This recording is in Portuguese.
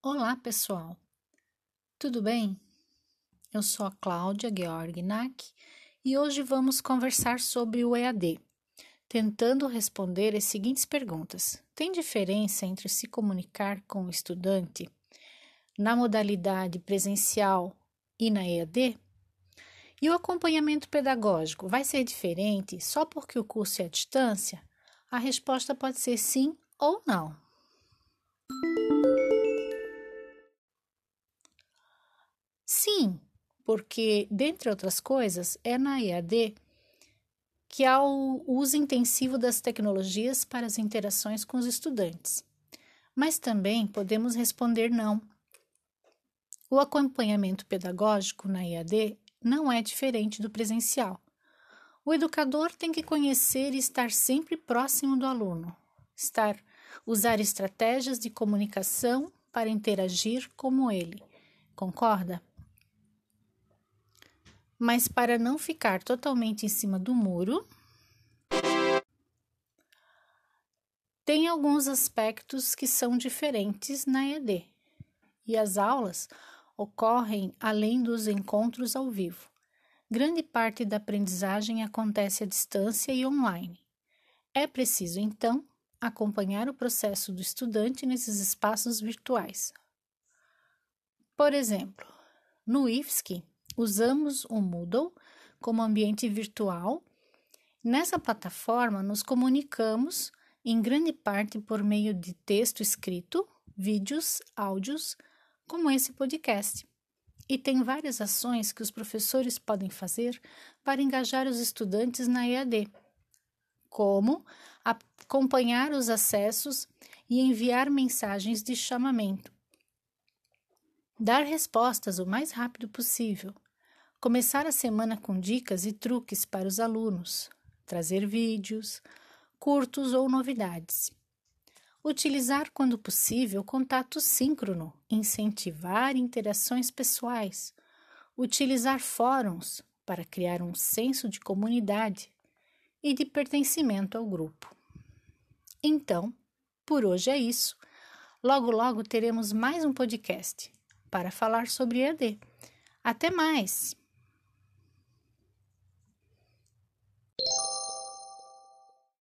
Olá, pessoal. Tudo bem? Eu sou a Cláudia Georginac e hoje vamos conversar sobre o EAD, tentando responder as seguintes perguntas: Tem diferença entre se comunicar com o estudante na modalidade presencial e na EAD? E o acompanhamento pedagógico vai ser diferente só porque o curso é à distância? A resposta pode ser sim ou não. Porque, dentre outras coisas, é na EAD que há o uso intensivo das tecnologias para as interações com os estudantes. Mas também podemos responder não. O acompanhamento pedagógico na EAD não é diferente do presencial. O educador tem que conhecer e estar sempre próximo do aluno, estar usar estratégias de comunicação para interagir como ele. Concorda? Mas para não ficar totalmente em cima do muro, tem alguns aspectos que são diferentes na ED. E as aulas ocorrem além dos encontros ao vivo. Grande parte da aprendizagem acontece à distância e online. É preciso, então, acompanhar o processo do estudante nesses espaços virtuais. Por exemplo, no IFSC, usamos o Moodle como ambiente virtual. Nessa plataforma, nos comunicamos em grande parte por meio de texto escrito, vídeos, áudios, como esse podcast. E tem várias ações que os professores podem fazer para engajar os estudantes na EAD, como acompanhar os acessos e enviar mensagens de chamamento, dar respostas o mais rápido possível, Começar a semana com dicas e truques para os alunos, trazer vídeos, curtos ou novidades. Utilizar, quando possível, contato síncrono, incentivar interações pessoais, utilizar fóruns para criar um senso de comunidade e de pertencimento ao grupo. Então, por hoje é isso. Logo, logo teremos mais um podcast para falar sobre EAD. Até mais!